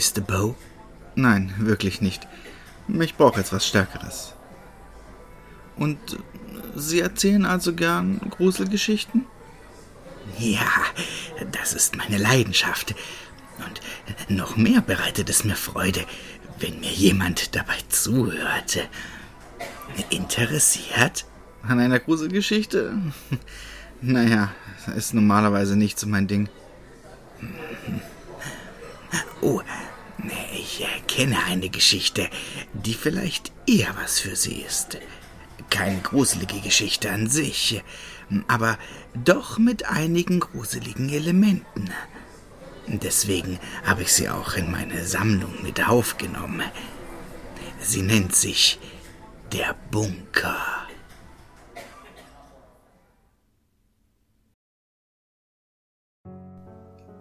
möchten, Mr. Bow? Nein, wirklich nicht. Ich brauche jetzt was Stärkeres. Und Sie erzählen also gern Gruselgeschichten? Ja, das ist meine Leidenschaft. Und noch mehr bereitet es mir Freude, wenn mir jemand dabei zuhört. Interessiert? An einer Gruselgeschichte? Naja, ist normalerweise nicht so mein Ding. Oh, ich kenne eine Geschichte, die vielleicht eher was für Sie ist. Keine gruselige Geschichte an sich, aber doch mit einigen gruseligen Elementen. Deswegen habe ich sie auch in meine Sammlung mit aufgenommen. Sie nennt sich der Bunker.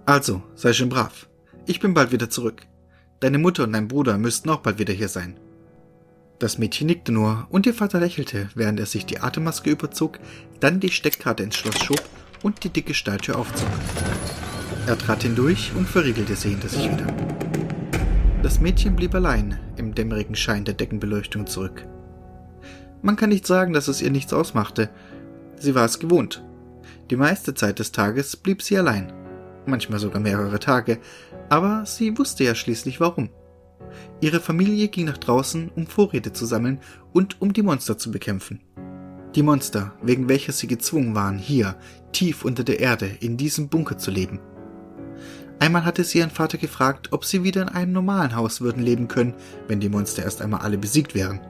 Also, sei schön brav. Ich bin bald wieder zurück. Deine Mutter und dein Bruder müssten auch bald wieder hier sein. Das Mädchen nickte nur und ihr Vater lächelte, während er sich die Atemmaske überzog, dann die Steckkarte ins Schloss schob und die dicke Stahltür aufzog. Er trat hindurch und verriegelte sie hinter sich wieder. Das Mädchen blieb allein im dämmerigen Schein der Deckenbeleuchtung zurück. Man kann nicht sagen, dass es ihr nichts ausmachte. Sie war es gewohnt. Die meiste Zeit des Tages blieb sie allein. Manchmal sogar mehrere Tage. Aber sie wusste ja schließlich warum. Ihre Familie ging nach draußen, um Vorräte zu sammeln und um die Monster zu bekämpfen. Die Monster, wegen welcher sie gezwungen waren, hier, tief unter der Erde, in diesem Bunker zu leben. Einmal hatte sie ihren Vater gefragt, ob sie wieder in einem normalen Haus würden leben können, wenn die Monster erst einmal alle besiegt wären.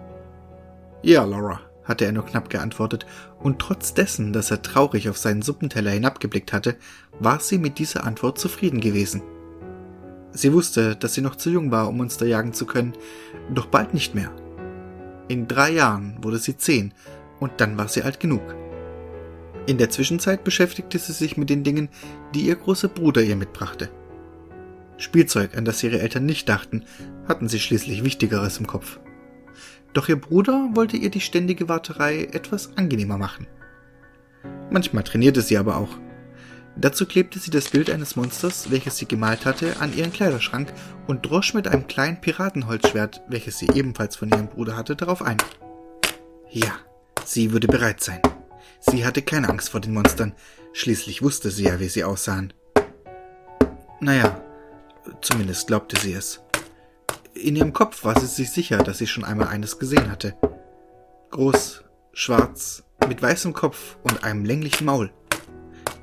Ja, Laura, hatte er nur knapp geantwortet, und trotz dessen, dass er traurig auf seinen Suppenteller hinabgeblickt hatte, war sie mit dieser Antwort zufrieden gewesen. Sie wusste, dass sie noch zu jung war, um Monster jagen zu können, doch bald nicht mehr. In drei Jahren wurde sie zehn, und dann war sie alt genug. In der Zwischenzeit beschäftigte sie sich mit den Dingen, die ihr großer Bruder ihr mitbrachte. Spielzeug, an das ihre Eltern nicht dachten, hatten sie schließlich Wichtigeres im Kopf. Doch ihr Bruder wollte ihr die ständige Warterei etwas angenehmer machen. Manchmal trainierte sie aber auch. Dazu klebte sie das Bild eines Monsters, welches sie gemalt hatte, an ihren Kleiderschrank und drosch mit einem kleinen Piratenholzschwert, welches sie ebenfalls von ihrem Bruder hatte, darauf ein. Ja, sie würde bereit sein. Sie hatte keine Angst vor den Monstern, schließlich wusste sie ja, wie sie aussahen. Naja, Zumindest glaubte sie es. In ihrem Kopf war sie sich sicher, dass sie schon einmal eines gesehen hatte. Groß, schwarz, mit weißem Kopf und einem länglichen Maul.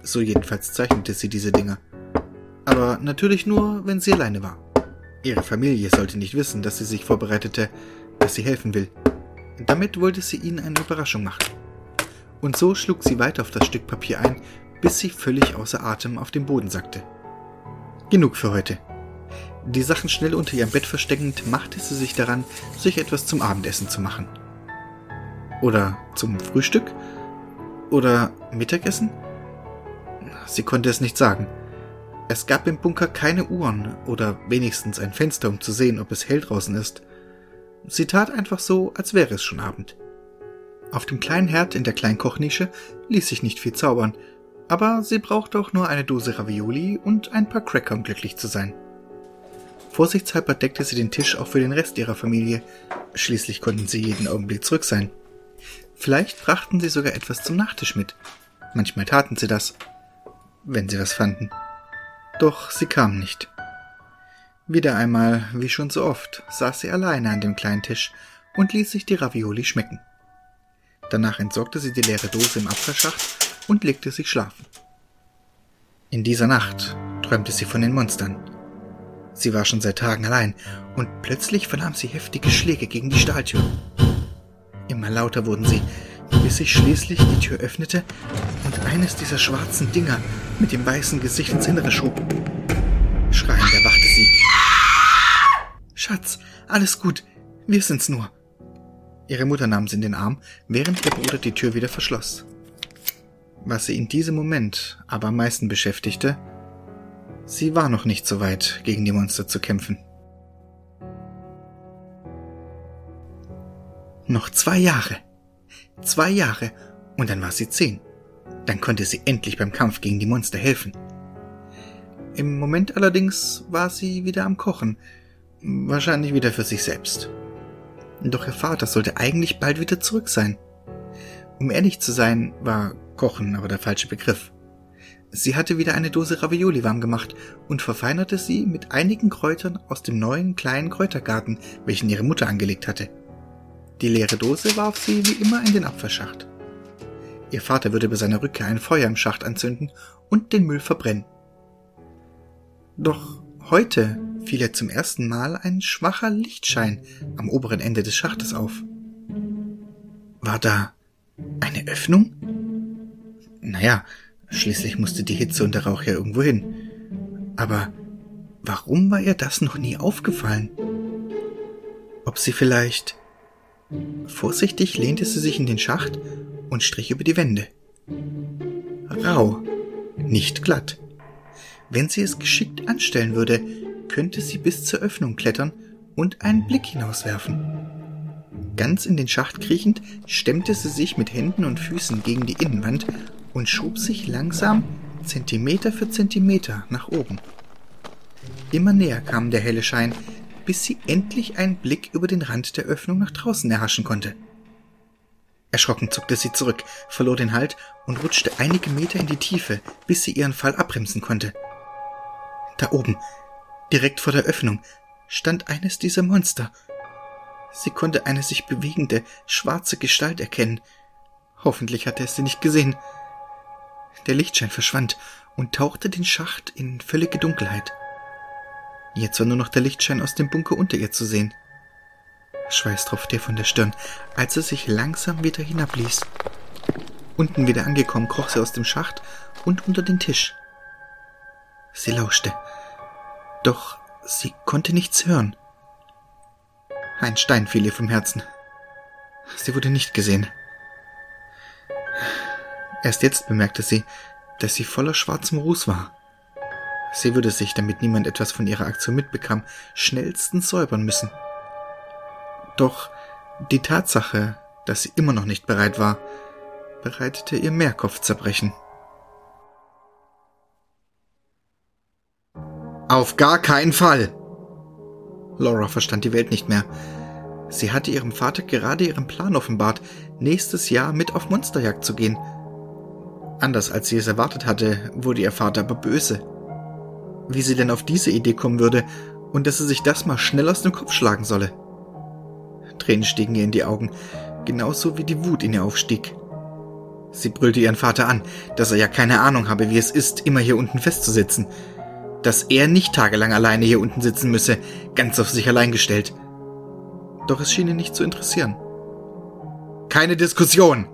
So jedenfalls zeichnete sie diese Dinge. Aber natürlich nur, wenn sie alleine war. Ihre Familie sollte nicht wissen, dass sie sich vorbereitete, dass sie helfen will. Damit wollte sie ihnen eine Überraschung machen. Und so schlug sie weiter auf das Stück Papier ein, bis sie völlig außer Atem auf den Boden sackte. Genug für heute. Die Sachen schnell unter ihrem Bett versteckend, machte sie sich daran, sich etwas zum Abendessen zu machen. Oder zum Frühstück? Oder Mittagessen? Sie konnte es nicht sagen. Es gab im Bunker keine Uhren oder wenigstens ein Fenster, um zu sehen, ob es hell draußen ist. Sie tat einfach so, als wäre es schon Abend. Auf dem kleinen Herd in der kleinen Kochnische ließ sich nicht viel zaubern, aber sie brauchte auch nur eine Dose Ravioli und ein paar Cracker, um glücklich zu sein. Vorsichtshalber deckte sie den Tisch auch für den Rest ihrer Familie. Schließlich konnten sie jeden Augenblick zurück sein. Vielleicht brachten sie sogar etwas zum Nachtisch mit. Manchmal taten sie das, wenn sie was fanden. Doch sie kamen nicht. Wieder einmal, wie schon so oft, saß sie alleine an dem kleinen Tisch und ließ sich die Ravioli schmecken. Danach entsorgte sie die leere Dose im Abfallschacht und legte sich schlafen. In dieser Nacht träumte sie von den Monstern. Sie war schon seit Tagen allein, und plötzlich vernahm sie heftige Schläge gegen die Stahltür. Immer lauter wurden sie, bis sich schließlich die Tür öffnete und eines dieser schwarzen Dinger mit dem weißen Gesicht ins Innere schob. Schreiend erwachte sie. Schatz, alles gut, wir sind's nur. Ihre Mutter nahm sie in den Arm, während ihr Bruder die Tür wieder verschloss. Was sie in diesem Moment aber am meisten beschäftigte, Sie war noch nicht so weit, gegen die Monster zu kämpfen. Noch zwei Jahre. Zwei Jahre und dann war sie zehn. Dann konnte sie endlich beim Kampf gegen die Monster helfen. Im Moment allerdings war sie wieder am Kochen. Wahrscheinlich wieder für sich selbst. Doch ihr Vater sollte eigentlich bald wieder zurück sein. Um ehrlich zu sein, war Kochen aber der falsche Begriff. Sie hatte wieder eine Dose Ravioli warm gemacht und verfeinerte sie mit einigen Kräutern aus dem neuen kleinen Kräutergarten, welchen ihre Mutter angelegt hatte. Die leere Dose warf sie wie immer in den Abfallschacht. Ihr Vater würde bei seiner Rückkehr ein Feuer im Schacht anzünden und den Müll verbrennen. Doch heute fiel er zum ersten Mal ein schwacher Lichtschein am oberen Ende des Schachtes auf. War da eine Öffnung? Naja, schließlich musste die Hitze und der Rauch ja irgendwo hin. Aber warum war ihr das noch nie aufgefallen? Ob sie vielleicht... Vorsichtig lehnte sie sich in den Schacht und strich über die Wände. Rau, nicht glatt. Wenn sie es geschickt anstellen würde, könnte sie bis zur Öffnung klettern und einen Blick hinauswerfen. Ganz in den Schacht kriechend, stemmte sie sich mit Händen und Füßen gegen die Innenwand und schob sich langsam Zentimeter für Zentimeter nach oben. Immer näher kam der helle Schein, bis sie endlich einen Blick über den Rand der Öffnung nach draußen erhaschen konnte. Erschrocken zuckte sie zurück, verlor den Halt und rutschte einige Meter in die Tiefe, bis sie ihren Fall abbremsen konnte. Da oben, direkt vor der Öffnung, stand eines dieser Monster. Sie konnte eine sich bewegende, schwarze Gestalt erkennen. Hoffentlich hatte es sie nicht gesehen. Der Lichtschein verschwand und tauchte den Schacht in völlige Dunkelheit. Jetzt war nur noch der Lichtschein aus dem Bunker unter ihr zu sehen. Schweiß tropfte ihr von der Stirn, als er sich langsam wieder hinabließ. Unten wieder angekommen, kroch sie aus dem Schacht und unter den Tisch. Sie lauschte. Doch sie konnte nichts hören. Ein Stein fiel ihr vom Herzen. Sie wurde nicht gesehen. Erst jetzt bemerkte sie, dass sie voller schwarzem Ruß war. Sie würde sich, damit niemand etwas von ihrer Aktion mitbekam, schnellstens säubern müssen. Doch die Tatsache, dass sie immer noch nicht bereit war, bereitete ihr mehr Kopfzerbrechen. Auf gar keinen Fall! Laura verstand die Welt nicht mehr. Sie hatte ihrem Vater gerade ihren Plan offenbart, nächstes Jahr mit auf Monsterjagd zu gehen. Anders als sie es erwartet hatte, wurde ihr Vater aber böse. Wie sie denn auf diese Idee kommen würde und dass sie sich das mal schnell aus dem Kopf schlagen solle. Tränen stiegen ihr in die Augen, genauso wie die Wut in ihr aufstieg. Sie brüllte ihren Vater an, dass er ja keine Ahnung habe, wie es ist, immer hier unten festzusitzen. Dass er nicht tagelang alleine hier unten sitzen müsse, ganz auf sich allein gestellt. Doch es schien ihn nicht zu interessieren. Keine Diskussion!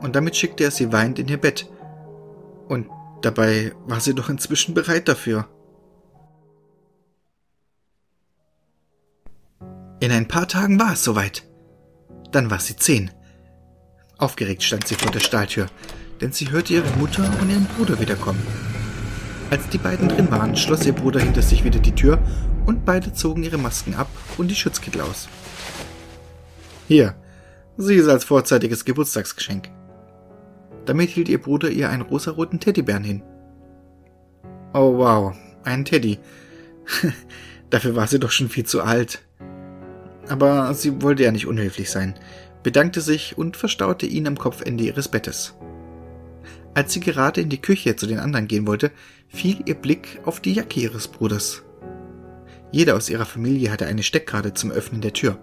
Und damit schickte er sie weinend in ihr Bett. Und dabei war sie doch inzwischen bereit dafür. In ein paar Tagen war es soweit. Dann war sie zehn. Aufgeregt stand sie vor der Stahltür, denn sie hörte ihre Mutter und ihren Bruder wiederkommen. Als die beiden drin waren, schloss ihr Bruder hinter sich wieder die Tür und beide zogen ihre Masken ab und die Schutzkittel aus. Hier, sieh es als vorzeitiges Geburtstagsgeschenk. Damit hielt ihr Bruder ihr einen rosaroten Teddybären hin. Oh wow, ein Teddy. Dafür war sie doch schon viel zu alt aber sie wollte ja nicht unhöflich sein, bedankte sich und verstaute ihn am Kopfende ihres Bettes. Als sie gerade in die Küche zu den anderen gehen wollte, fiel ihr Blick auf die Jacke ihres Bruders. Jeder aus ihrer Familie hatte eine Steckkarte zum Öffnen der Tür.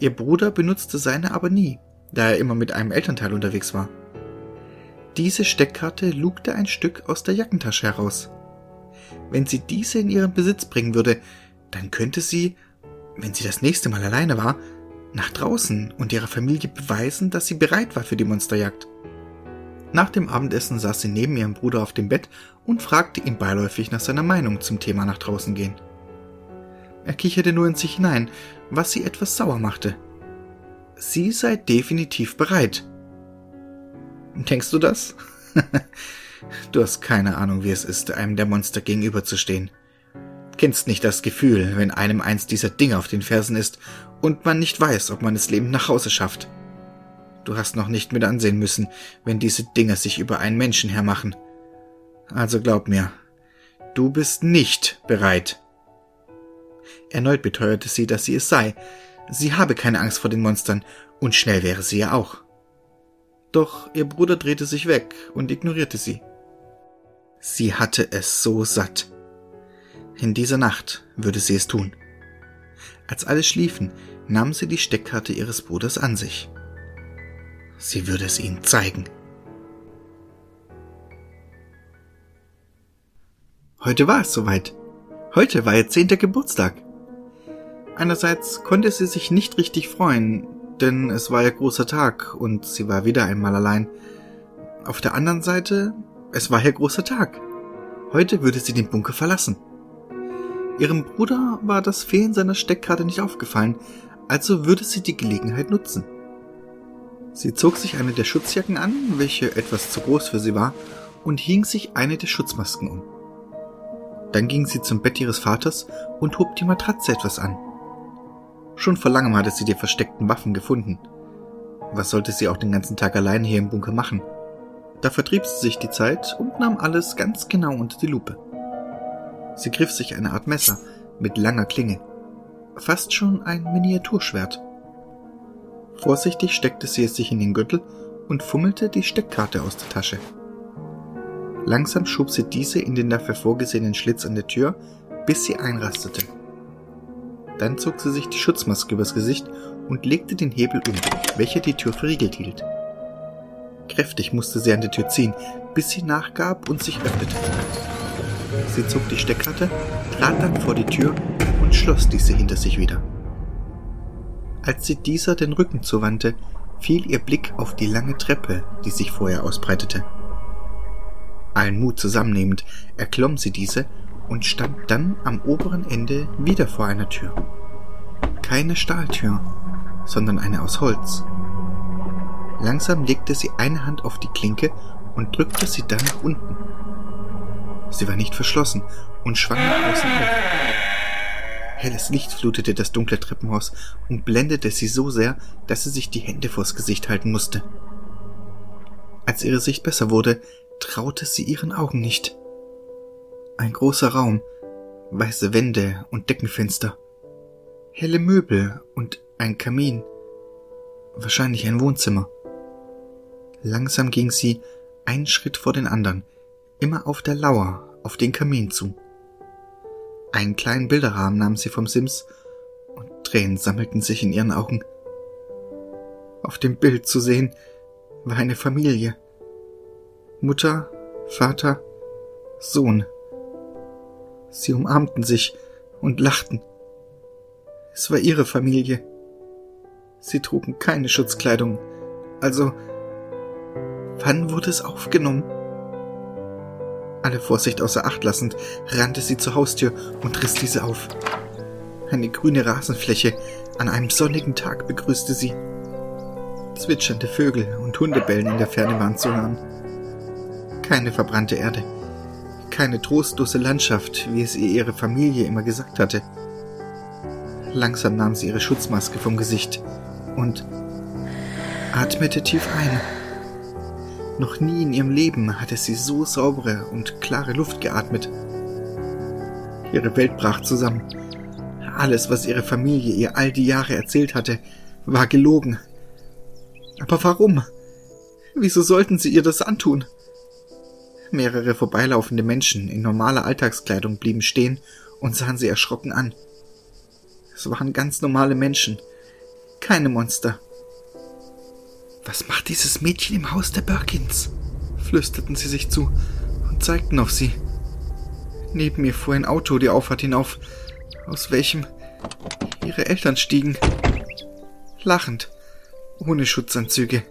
Ihr Bruder benutzte seine aber nie, da er immer mit einem Elternteil unterwegs war. Diese Steckkarte lugte ein Stück aus der Jackentasche heraus. Wenn sie diese in ihren Besitz bringen würde, dann könnte sie, wenn sie das nächste Mal alleine war, nach draußen und ihrer Familie beweisen, dass sie bereit war für die Monsterjagd. Nach dem Abendessen saß sie neben ihrem Bruder auf dem Bett und fragte ihn beiläufig nach seiner Meinung zum Thema nach draußen gehen. Er kicherte nur in sich hinein, was sie etwas sauer machte. Sie sei definitiv bereit. Denkst du das? du hast keine Ahnung, wie es ist, einem der Monster gegenüberzustehen. Kennst nicht das Gefühl, wenn einem eins dieser Dinge auf den Fersen ist und man nicht weiß, ob man es lebend nach Hause schafft. Du hast noch nicht mit ansehen müssen, wenn diese Dinger sich über einen Menschen hermachen. Also glaub mir, Du bist nicht bereit. Erneut beteuerte sie, dass sie es sei. Sie habe keine Angst vor den Monstern, und schnell wäre sie ja auch. Doch ihr Bruder drehte sich weg und ignorierte sie. Sie hatte es so satt. In dieser Nacht würde sie es tun. Als alle schliefen, nahm sie die Steckkarte ihres Bruders an sich. Sie würde es ihnen zeigen. Heute war es soweit. Heute war ihr zehnter Geburtstag. Einerseits konnte sie sich nicht richtig freuen, denn es war ihr großer Tag und sie war wieder einmal allein. Auf der anderen Seite, es war ihr großer Tag. Heute würde sie den Bunker verlassen. Ihrem Bruder war das Fehlen seiner Steckkarte nicht aufgefallen, also würde sie die Gelegenheit nutzen. Sie zog sich eine der Schutzjacken an, welche etwas zu groß für sie war, und hing sich eine der Schutzmasken um. Dann ging sie zum Bett ihres Vaters und hob die Matratze etwas an. Schon vor langem hatte sie die versteckten Waffen gefunden. Was sollte sie auch den ganzen Tag allein hier im Bunker machen? Da vertrieb sie sich die Zeit und nahm alles ganz genau unter die Lupe. Sie griff sich eine Art Messer mit langer Klinge. Fast schon ein Miniaturschwert. Vorsichtig steckte sie es sich in den Gürtel und fummelte die Steckkarte aus der Tasche. Langsam schob sie diese in den dafür vorgesehenen Schlitz an der Tür, bis sie einrastete. Dann zog sie sich die Schutzmaske übers Gesicht und legte den Hebel um, welcher die Tür verriegelt hielt. Kräftig musste sie an der Tür ziehen, bis sie nachgab und sich öffnete. Sie zog die Steckkarte, trat dann vor die Tür und schloss diese hinter sich wieder. Als sie dieser den Rücken zuwandte, fiel ihr Blick auf die lange Treppe, die sich vorher ausbreitete. Allen Mut zusammennehmend erklomm sie diese und stand dann am oberen Ende wieder vor einer Tür. Keine Stahltür, sondern eine aus Holz. Langsam legte sie eine Hand auf die Klinke und drückte sie dann nach unten. Sie war nicht verschlossen und schwang nach außen auf. Helles Licht flutete das dunkle Treppenhaus und blendete sie so sehr, dass sie sich die Hände vors Gesicht halten musste. Als ihre Sicht besser wurde, traute sie ihren Augen nicht. Ein großer Raum, weiße Wände und Deckenfenster, helle Möbel und ein Kamin, wahrscheinlich ein Wohnzimmer. Langsam ging sie einen Schritt vor den anderen, immer auf der Lauer auf den Kamin zu. Einen kleinen Bilderrahmen nahm sie vom Sims und Tränen sammelten sich in ihren Augen. Auf dem Bild zu sehen war eine Familie. Mutter, Vater, Sohn. Sie umarmten sich und lachten. Es war ihre Familie. Sie trugen keine Schutzkleidung. Also, wann wurde es aufgenommen? Alle Vorsicht außer Acht lassend, rannte sie zur Haustür und riss diese auf. Eine grüne Rasenfläche an einem sonnigen Tag begrüßte sie. Zwitschernde Vögel und Hundebellen in der Ferne waren zu hören. Keine verbrannte Erde keine trostlose Landschaft, wie es ihr ihre Familie immer gesagt hatte. Langsam nahm sie ihre Schutzmaske vom Gesicht und atmete tief ein. Noch nie in ihrem Leben hatte sie so saubere und klare Luft geatmet. Ihre Welt brach zusammen. Alles, was ihre Familie ihr all die Jahre erzählt hatte, war gelogen. Aber warum? Wieso sollten sie ihr das antun? Mehrere vorbeilaufende Menschen in normaler Alltagskleidung blieben stehen und sahen sie erschrocken an. Es waren ganz normale Menschen, keine Monster. Was macht dieses Mädchen im Haus der Birkins? flüsterten sie sich zu und zeigten auf sie. Neben mir fuhr ein Auto die Auffahrt hinauf, aus welchem ihre Eltern stiegen. Lachend, ohne Schutzanzüge,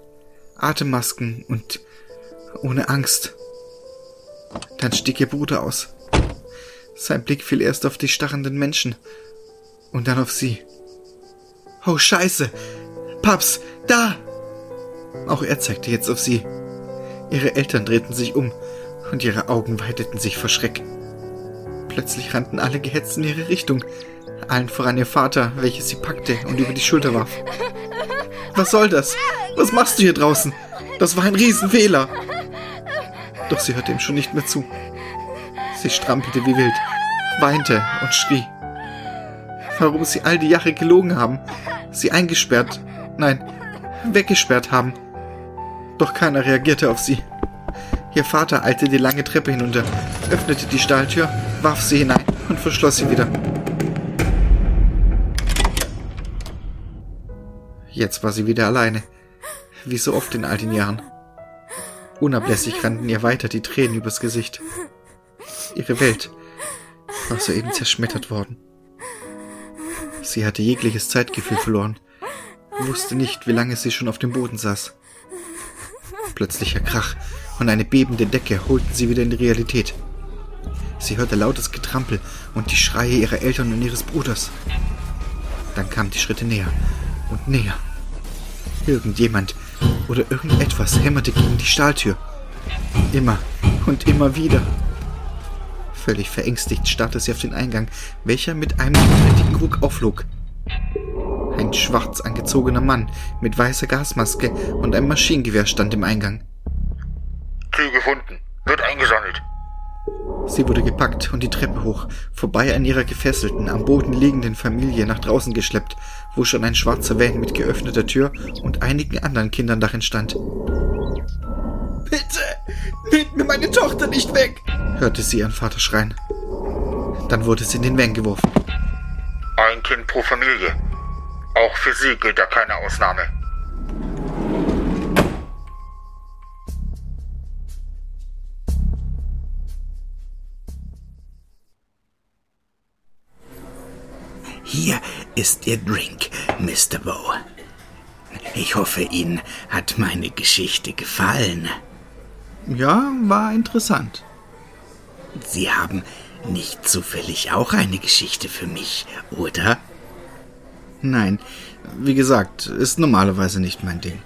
Atemmasken und ohne Angst. Dann stieg ihr Bruder aus. Sein Blick fiel erst auf die starrenden Menschen und dann auf sie. Oh Scheiße! Paps, da! Auch er zeigte jetzt auf sie. Ihre Eltern drehten sich um und ihre Augen weiteten sich vor Schreck. Plötzlich rannten alle gehetzt in ihre Richtung, allen voran ihr Vater, welches sie packte und über die Schulter warf. Was soll das? Was machst du hier draußen? Das war ein Riesenfehler. Doch sie hörte ihm schon nicht mehr zu. Sie strampelte wie wild, weinte und schrie. Warum sie all die Jahre gelogen haben, sie eingesperrt, nein, weggesperrt haben. Doch keiner reagierte auf sie. Ihr Vater eilte die lange Treppe hinunter, öffnete die Stahltür, warf sie hinein und verschloss sie wieder. Jetzt war sie wieder alleine, wie so oft in all den Jahren. Unablässig rannten ihr weiter die Tränen übers Gesicht. Ihre Welt war soeben zerschmettert worden. Sie hatte jegliches Zeitgefühl verloren, wusste nicht, wie lange sie schon auf dem Boden saß. Plötzlicher Krach und eine bebende Decke holten sie wieder in die Realität. Sie hörte lautes Getrampel und die Schreie ihrer Eltern und ihres Bruders. Dann kamen die Schritte näher und näher. Irgendjemand oder irgendetwas hämmerte gegen die Stahltür. Immer und immer wieder. Völlig verängstigt starrte sie auf den Eingang, welcher mit einem gewaltigen Ruck auflog. Ein schwarz angezogener Mann mit weißer Gasmaske und einem Maschinengewehr stand im Eingang. Ziel gefunden. Wird eingesammelt. Sie wurde gepackt und die Treppe hoch, vorbei an ihrer gefesselten, am Boden liegenden Familie nach draußen geschleppt, wo schon ein schwarzer Van mit geöffneter Tür und einigen anderen Kindern darin stand. Bitte, nehmt mir meine Tochter nicht weg, hörte sie ihren Vater schreien. Dann wurde sie in den Van geworfen. Ein Kind pro Familie. Auch für sie gilt da keine Ausnahme. Hier ist Ihr Drink, Mr. Bow. Ich hoffe, Ihnen hat meine Geschichte gefallen. Ja, war interessant. Sie haben nicht zufällig auch eine Geschichte für mich, oder? Nein, wie gesagt, ist normalerweise nicht mein Ding.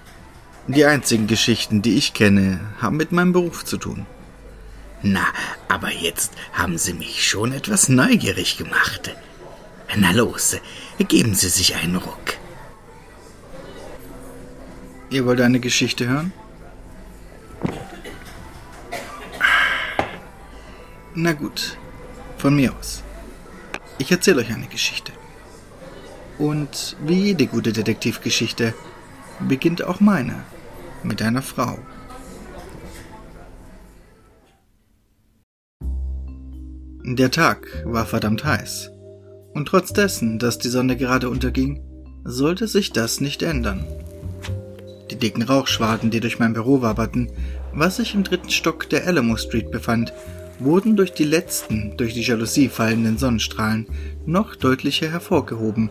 Die einzigen Geschichten, die ich kenne, haben mit meinem Beruf zu tun. Na, aber jetzt haben Sie mich schon etwas neugierig gemacht. Na los, geben Sie sich einen Ruck. Ihr wollt eine Geschichte hören? Na gut, von mir aus. Ich erzähle euch eine Geschichte. Und wie jede gute Detektivgeschichte beginnt auch meine mit einer Frau. Der Tag war verdammt heiß. Und trotz dessen, dass die Sonne gerade unterging, sollte sich das nicht ändern. Die dicken Rauchschwaden, die durch mein Büro waberten, was sich im dritten Stock der Alamo Street befand, wurden durch die letzten, durch die Jalousie fallenden Sonnenstrahlen noch deutlicher hervorgehoben,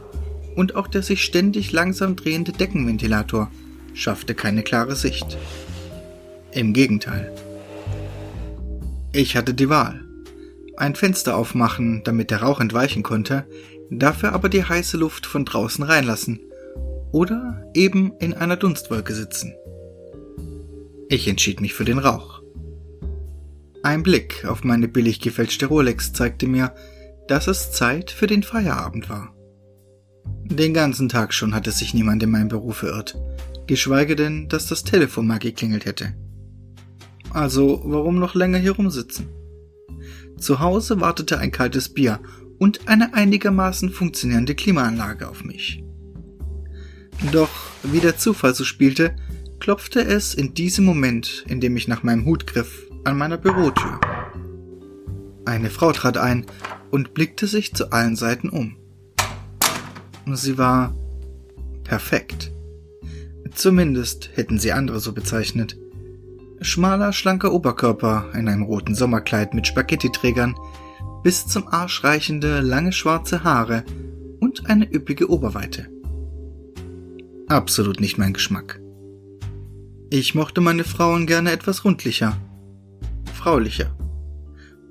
und auch der sich ständig langsam drehende Deckenventilator schaffte keine klare Sicht. Im Gegenteil. Ich hatte die Wahl ein Fenster aufmachen, damit der Rauch entweichen konnte, dafür aber die heiße Luft von draußen reinlassen oder eben in einer Dunstwolke sitzen. Ich entschied mich für den Rauch. Ein Blick auf meine billig gefälschte Rolex zeigte mir, dass es Zeit für den Feierabend war. Den ganzen Tag schon hatte sich niemand in meinem Büro verirrt, geschweige denn, dass das Telefon mal geklingelt hätte. Also warum noch länger hier rumsitzen? Zu Hause wartete ein kaltes Bier und eine einigermaßen funktionierende Klimaanlage auf mich. Doch wie der Zufall so spielte, klopfte es in diesem Moment, in dem ich nach meinem Hut griff, an meiner Bürotür. Eine Frau trat ein und blickte sich zu allen Seiten um. Sie war perfekt. Zumindest hätten sie andere so bezeichnet. Schmaler, schlanker Oberkörper in einem roten Sommerkleid mit Spaghettiträgern, bis zum Arsch reichende, lange schwarze Haare und eine üppige Oberweite. Absolut nicht mein Geschmack. Ich mochte meine Frauen gerne etwas rundlicher, fraulicher.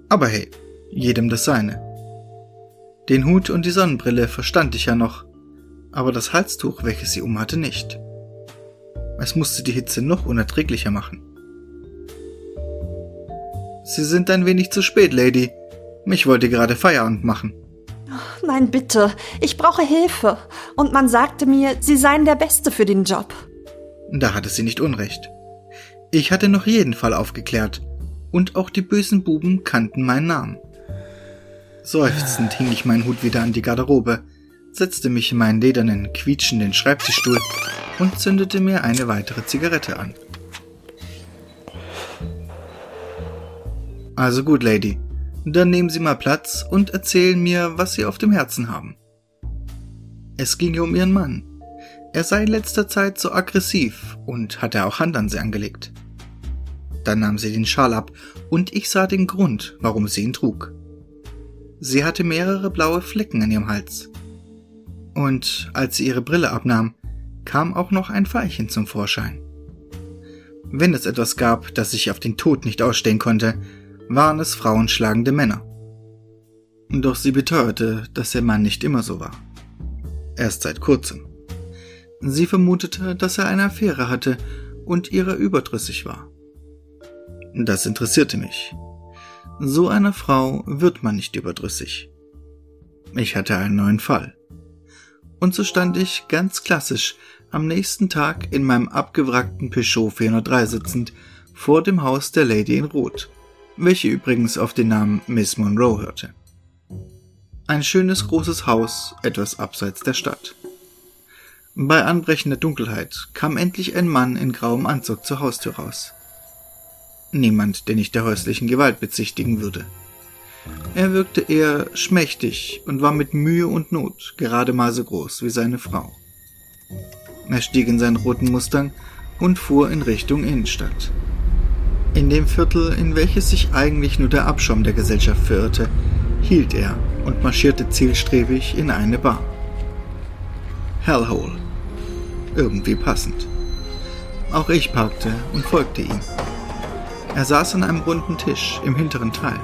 Aber hey, jedem das seine. Den Hut und die Sonnenbrille verstand ich ja noch, aber das Halstuch, welches sie umhatte, nicht. Es musste die Hitze noch unerträglicher machen. Sie sind ein wenig zu spät, Lady. Ich wollte gerade Feierabend machen. Nein, bitte. Ich brauche Hilfe. Und man sagte mir, Sie seien der Beste für den Job. Da hatte sie nicht Unrecht. Ich hatte noch jeden Fall aufgeklärt. Und auch die bösen Buben kannten meinen Namen. Seufzend hing ich meinen Hut wieder an die Garderobe, setzte mich in meinen ledernen, quietschenden Schreibtischstuhl und zündete mir eine weitere Zigarette an. Also gut, Lady, dann nehmen Sie mal Platz und erzählen mir, was Sie auf dem Herzen haben. Es ging um Ihren Mann. Er sei in letzter Zeit so aggressiv und hatte auch Hand an sie angelegt. Dann nahm sie den Schal ab und ich sah den Grund, warum sie ihn trug. Sie hatte mehrere blaue Flecken an ihrem Hals. Und als sie ihre Brille abnahm, kam auch noch ein Veilchen zum Vorschein. Wenn es etwas gab, das ich auf den Tod nicht ausstehen konnte, waren es frauenschlagende Männer. Doch sie beteuerte, dass ihr Mann nicht immer so war. Erst seit kurzem. Sie vermutete, dass er eine Affäre hatte und ihrer überdrüssig war. Das interessierte mich. So einer Frau wird man nicht überdrüssig. Ich hatte einen neuen Fall. Und so stand ich ganz klassisch am nächsten Tag in meinem abgewrackten Peugeot 403 sitzend vor dem Haus der Lady in Rot, welche übrigens auf den Namen Miss Monroe hörte. Ein schönes großes Haus, etwas abseits der Stadt. Bei anbrechender Dunkelheit kam endlich ein Mann in grauem Anzug zur Haustür raus. Niemand, den ich der häuslichen Gewalt bezichtigen würde. Er wirkte eher schmächtig und war mit Mühe und Not gerade mal so groß wie seine Frau. Er stieg in seinen roten Mustang und fuhr in Richtung Innenstadt. In dem Viertel, in welches sich eigentlich nur der Abschaum der Gesellschaft verirrte, hielt er und marschierte zielstrebig in eine Bar. Hellhole. Irgendwie passend. Auch ich parkte und folgte ihm. Er saß an einem runden Tisch im hinteren Teil.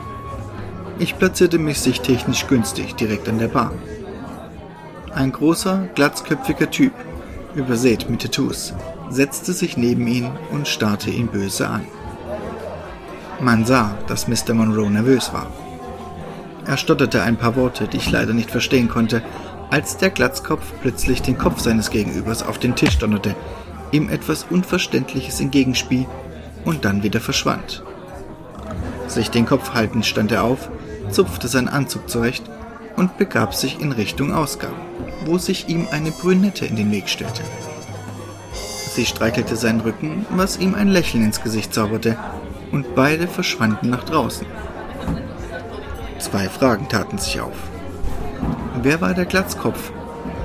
Ich platzierte mich sichttechnisch günstig direkt an der Bar. Ein großer, glatzköpfiger Typ, übersät mit Tattoos, setzte sich neben ihn und starrte ihn böse an. Man sah, dass Mr. Monroe nervös war. Er stotterte ein paar Worte, die ich leider nicht verstehen konnte, als der Glatzkopf plötzlich den Kopf seines Gegenübers auf den Tisch donnerte, ihm etwas Unverständliches entgegenspie und dann wieder verschwand. Sich den Kopf haltend stand er auf, zupfte seinen Anzug zurecht und begab sich in Richtung Ausgang, wo sich ihm eine Brünette in den Weg stellte. Sie streichelte seinen Rücken, was ihm ein Lächeln ins Gesicht zauberte, und beide verschwanden nach draußen. Zwei Fragen taten sich auf. Wer war der Glatzkopf?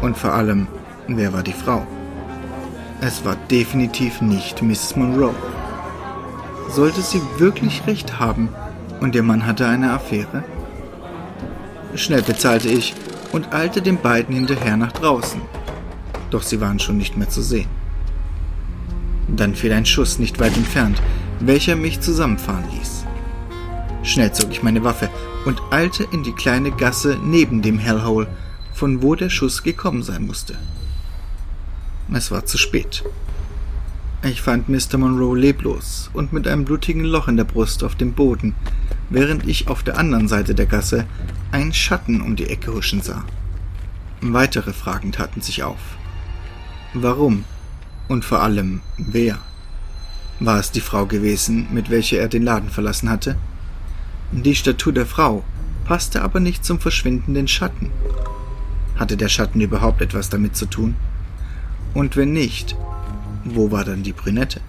Und vor allem, wer war die Frau? Es war definitiv nicht Mrs. Monroe. Sollte sie wirklich recht haben und ihr Mann hatte eine Affäre? Schnell bezahlte ich und eilte den beiden hinterher nach draußen. Doch sie waren schon nicht mehr zu sehen. Dann fiel ein Schuss nicht weit entfernt, welcher mich zusammenfahren ließ. Schnell zog ich meine Waffe und eilte in die kleine Gasse neben dem Hellhole, von wo der Schuss gekommen sein musste. Es war zu spät. Ich fand Mr. Monroe leblos und mit einem blutigen Loch in der Brust auf dem Boden, während ich auf der anderen Seite der Gasse einen Schatten um die Ecke huschen sah. Weitere Fragen taten sich auf. Warum? Und vor allem, wer? War es die Frau gewesen, mit welcher er den Laden verlassen hatte? Die Statur der Frau passte aber nicht zum verschwindenden Schatten. Hatte der Schatten überhaupt etwas damit zu tun? Und wenn nicht, wo war dann die Brünette?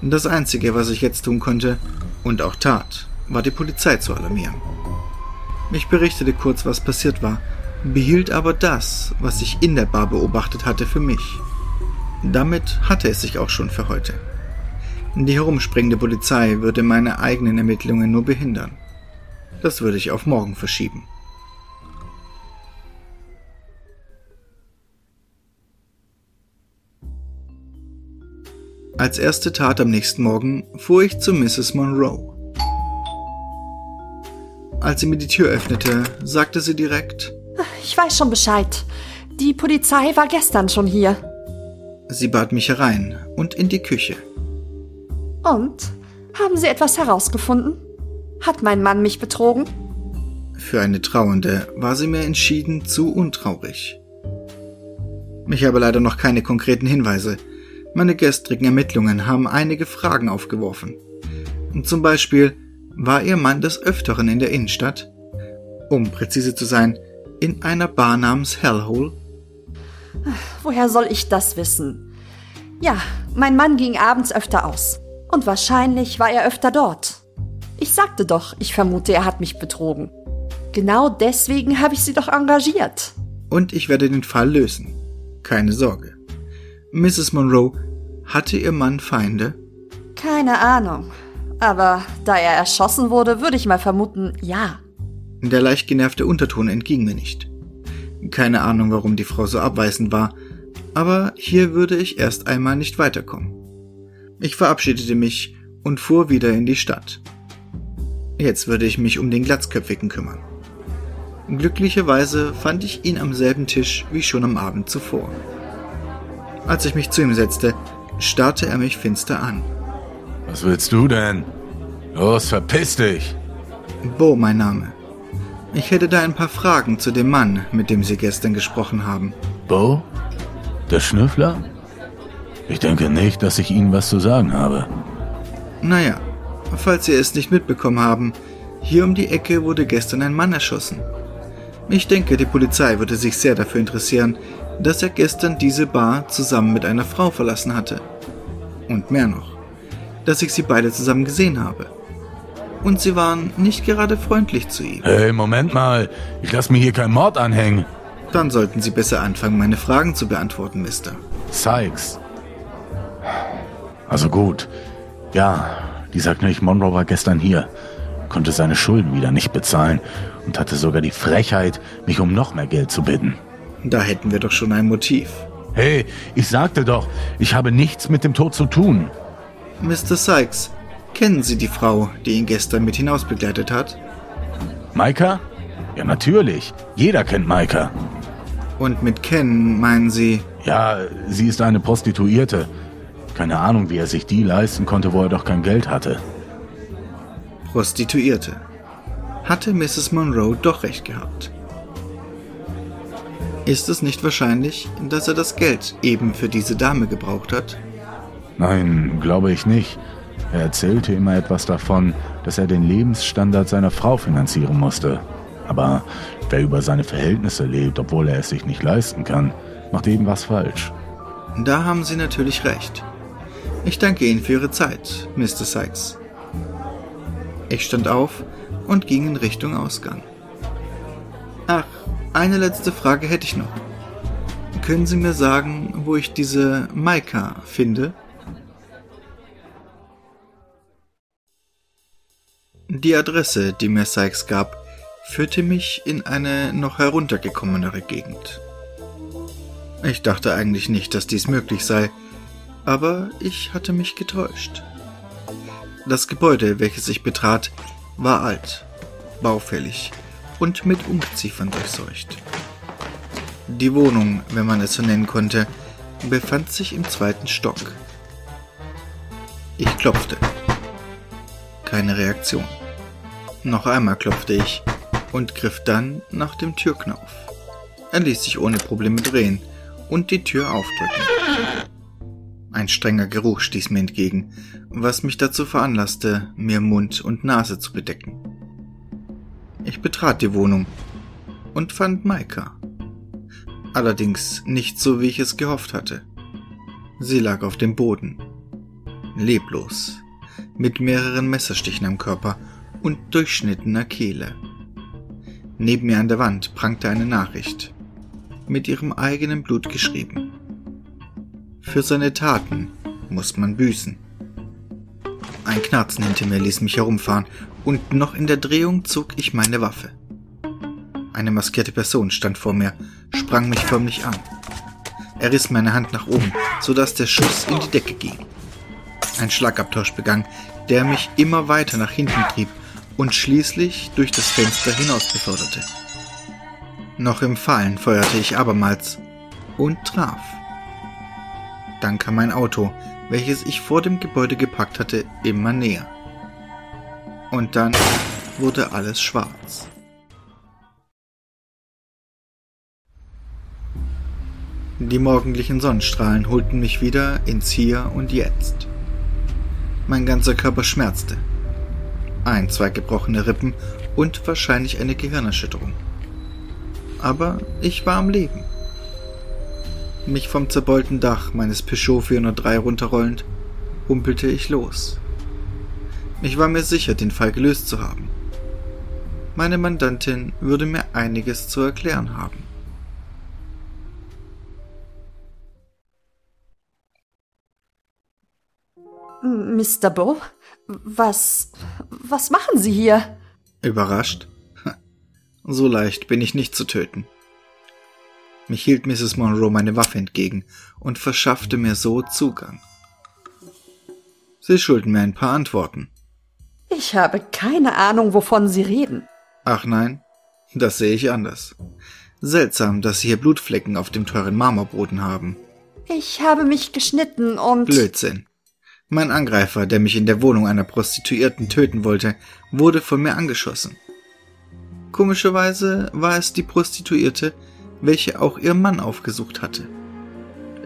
Das Einzige, was ich jetzt tun konnte und auch tat, war die Polizei zu alarmieren. Ich berichtete kurz, was passiert war, behielt aber das, was ich in der Bar beobachtet hatte, für mich. Damit hatte es sich auch schon für heute. Die herumspringende Polizei würde meine eigenen Ermittlungen nur behindern. Das würde ich auf morgen verschieben. Als erste Tat am nächsten Morgen fuhr ich zu Mrs. Monroe. Als sie mir die Tür öffnete, sagte sie direkt Ich weiß schon Bescheid. Die Polizei war gestern schon hier. Sie bat mich herein und in die Küche. Und? Haben Sie etwas herausgefunden? Hat mein Mann mich betrogen? Für eine Trauernde war sie mir entschieden zu untraurig. Ich habe leider noch keine konkreten Hinweise, meine gestrigen Ermittlungen haben einige Fragen aufgeworfen. Zum Beispiel, war Ihr Mann des Öfteren in der Innenstadt? Um präzise zu sein, in einer Bar namens Hellhole. Woher soll ich das wissen? Ja, mein Mann ging abends öfter aus. Und wahrscheinlich war er öfter dort. Ich sagte doch, ich vermute, er hat mich betrogen. Genau deswegen habe ich sie doch engagiert. Und ich werde den Fall lösen. Keine Sorge. Mrs. Monroe, hatte ihr Mann Feinde? Keine Ahnung. Aber da er erschossen wurde, würde ich mal vermuten, ja. Der leicht genervte Unterton entging mir nicht. Keine Ahnung, warum die Frau so abweisend war, aber hier würde ich erst einmal nicht weiterkommen. Ich verabschiedete mich und fuhr wieder in die Stadt. Jetzt würde ich mich um den Glatzköpfigen kümmern. Glücklicherweise fand ich ihn am selben Tisch wie schon am Abend zuvor. Als ich mich zu ihm setzte, starrte er mich finster an. Was willst du denn? Los, verpiss dich! Bo, mein Name. Ich hätte da ein paar Fragen zu dem Mann, mit dem Sie gestern gesprochen haben. Bo? Der Schnüffler? Ich denke nicht, dass ich Ihnen was zu sagen habe. Naja, falls Sie es nicht mitbekommen haben, hier um die Ecke wurde gestern ein Mann erschossen. Ich denke, die Polizei würde sich sehr dafür interessieren, dass er gestern diese Bar zusammen mit einer Frau verlassen hatte. Und mehr noch, dass ich sie beide zusammen gesehen habe. Und sie waren nicht gerade freundlich zu ihm. Hey, Moment mal. Ich lasse mir hier keinen Mord anhängen. Dann sollten Sie besser anfangen, meine Fragen zu beantworten, Mister. Sykes. Also gut. Ja, dieser Knilch Monroe war gestern hier, konnte seine Schulden wieder nicht bezahlen und hatte sogar die Frechheit, mich um noch mehr Geld zu bitten. Da hätten wir doch schon ein Motiv. Hey, ich sagte doch, ich habe nichts mit dem Tod zu tun. Mr. Sykes, kennen Sie die Frau, die ihn gestern mit hinaus begleitet hat? Maika? Ja, natürlich. Jeder kennt Maika. Und mit kennen meinen Sie? Ja, sie ist eine Prostituierte. Keine Ahnung, wie er sich die leisten konnte, wo er doch kein Geld hatte. Prostituierte. Hatte Mrs. Monroe doch recht gehabt. Ist es nicht wahrscheinlich, dass er das Geld eben für diese Dame gebraucht hat? Nein, glaube ich nicht. Er erzählte immer etwas davon, dass er den Lebensstandard seiner Frau finanzieren musste. Aber wer über seine Verhältnisse lebt, obwohl er es sich nicht leisten kann, macht eben was falsch. Da haben Sie natürlich recht. Ich danke Ihnen für Ihre Zeit, Mr. Sykes. Ich stand auf und ging in Richtung Ausgang. Ach, eine letzte Frage hätte ich noch. Können Sie mir sagen, wo ich diese Maika finde? Die Adresse, die mir Sykes gab, führte mich in eine noch heruntergekommenere Gegend. Ich dachte eigentlich nicht, dass dies möglich sei, aber ich hatte mich getäuscht. Das Gebäude, welches ich betrat, war alt, baufällig und mit Ungeziefer durchseucht. Die Wohnung, wenn man es so nennen konnte, befand sich im zweiten Stock. Ich klopfte. Keine Reaktion. Noch einmal klopfte ich und griff dann nach dem Türknauf. Er ließ sich ohne Probleme drehen und die Tür aufdrücken. Ein strenger Geruch stieß mir entgegen, was mich dazu veranlasste, mir Mund und Nase zu bedecken. Ich betrat die Wohnung und fand Maika. Allerdings nicht so, wie ich es gehofft hatte. Sie lag auf dem Boden, leblos, mit mehreren Messerstichen am Körper und durchschnittener Kehle. Neben mir an der Wand prangte eine Nachricht, mit ihrem eigenen Blut geschrieben. Für seine Taten muss man büßen. Ein Knarzen hinter mir ließ mich herumfahren und noch in der Drehung zog ich meine Waffe. Eine maskierte Person stand vor mir, sprang mich förmlich an. Er riss meine Hand nach oben, sodass der Schuss in die Decke ging. Ein Schlagabtausch begann, der mich immer weiter nach hinten trieb und schließlich durch das Fenster hinaus beförderte. Noch im Fallen feuerte ich abermals und traf. Dann kam ein Auto, welches ich vor dem Gebäude gepackt hatte, immer näher. Und dann wurde alles schwarz. Die morgendlichen Sonnenstrahlen holten mich wieder ins Hier und Jetzt. Mein ganzer Körper schmerzte. Ein, zwei gebrochene Rippen und wahrscheinlich eine Gehirnerschütterung. Aber ich war am Leben. Mich vom zerbeulten Dach meines Peugeot 403 runterrollend, humpelte ich los. Ich war mir sicher, den Fall gelöst zu haben. Meine Mandantin würde mir einiges zu erklären haben. Mr. Bo, was, was machen Sie hier? Überrascht? So leicht bin ich nicht zu töten. Mich hielt Mrs. Monroe meine Waffe entgegen und verschaffte mir so Zugang. Sie schulden mir ein paar Antworten. Ich habe keine Ahnung, wovon Sie reden. Ach nein, das sehe ich anders. Seltsam, dass Sie hier Blutflecken auf dem teuren Marmorboden haben. Ich habe mich geschnitten und. Blödsinn. Mein Angreifer, der mich in der Wohnung einer Prostituierten töten wollte, wurde von mir angeschossen. Komischerweise war es die Prostituierte, welche auch ihr Mann aufgesucht hatte.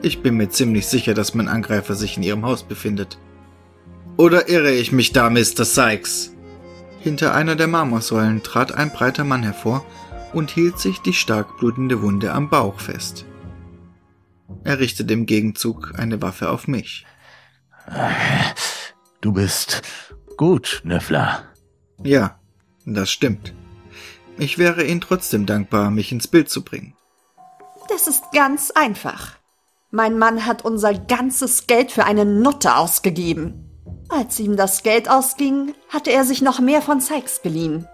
Ich bin mir ziemlich sicher, dass mein Angreifer sich in ihrem Haus befindet. Oder irre ich mich da, Mr. Sykes? Hinter einer der Marmorsäulen trat ein breiter Mann hervor und hielt sich die stark blutende Wunde am Bauch fest. Er richtete im Gegenzug eine Waffe auf mich. Du bist gut, Nöffler. Ja, das stimmt. Ich wäre Ihnen trotzdem dankbar, mich ins Bild zu bringen. Das ist ganz einfach. Mein Mann hat unser ganzes Geld für eine Nutte ausgegeben. Als ihm das Geld ausging, hatte er sich noch mehr von Sykes geliehen.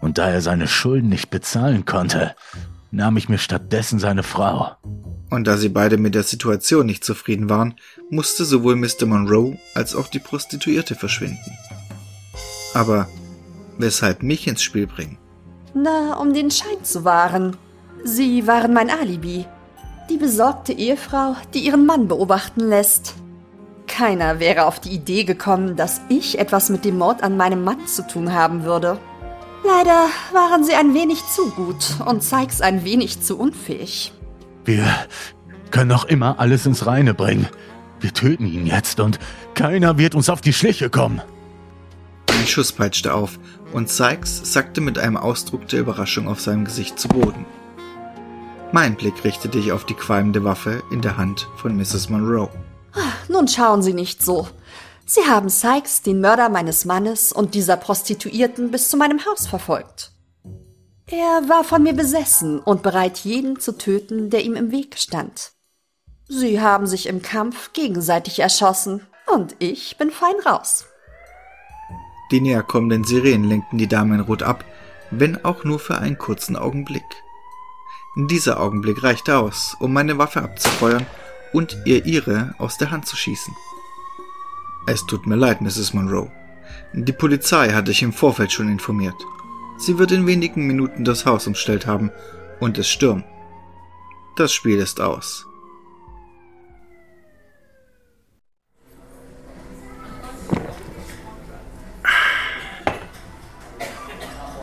Und da er seine Schulden nicht bezahlen konnte, nahm ich mir stattdessen seine Frau. Und da sie beide mit der Situation nicht zufrieden waren, musste sowohl Mr. Monroe als auch die Prostituierte verschwinden. Aber weshalb mich ins Spiel bringen? Na, um den Schein zu wahren. Sie waren mein Alibi. Die besorgte Ehefrau, die ihren Mann beobachten lässt. Keiner wäre auf die Idee gekommen, dass ich etwas mit dem Mord an meinem Mann zu tun haben würde. Leider waren sie ein wenig zu gut und Sykes ein wenig zu unfähig. Wir können noch immer alles ins Reine bringen. Wir töten ihn jetzt und keiner wird uns auf die Schliche kommen. Ein Schuss peitschte auf und Sykes sackte mit einem Ausdruck der Überraschung auf seinem Gesicht zu Boden. Mein Blick richtete ich auf die qualmende Waffe in der Hand von Mrs. Monroe. Nun schauen Sie nicht so. Sie haben Sykes, den Mörder meines Mannes und dieser Prostituierten, bis zu meinem Haus verfolgt. Er war von mir besessen und bereit, jeden zu töten, der ihm im Weg stand. Sie haben sich im Kampf gegenseitig erschossen und ich bin fein raus. Die näher kommenden Sirenen lenkten die Dame in Rot ab, wenn auch nur für einen kurzen Augenblick. Dieser Augenblick reichte aus, um meine Waffe abzufeuern und ihr ihre aus der Hand zu schießen. Es tut mir leid, Mrs. Monroe. Die Polizei hatte ich im Vorfeld schon informiert. Sie wird in wenigen Minuten das Haus umstellt haben und es stürmen. Das Spiel ist aus.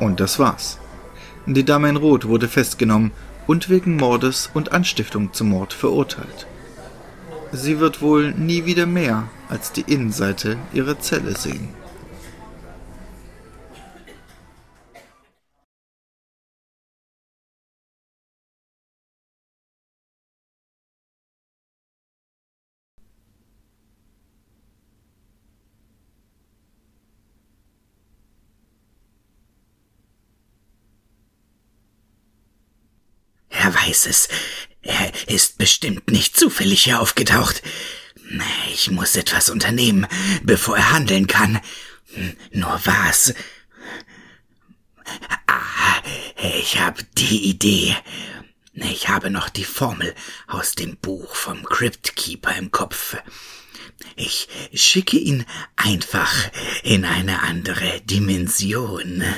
Und das war's. Die Dame in Rot wurde festgenommen und wegen Mordes und Anstiftung zum Mord verurteilt. Sie wird wohl nie wieder mehr als die Innenseite ihrer Zelle sehen. Er weiß es. Er ist bestimmt nicht zufällig hier aufgetaucht. Ich muss etwas unternehmen, bevor er handeln kann. Nur was? Ah, ich habe die Idee. Ich habe noch die Formel aus dem Buch vom Cryptkeeper im Kopf. Ich schicke ihn einfach in eine andere Dimension.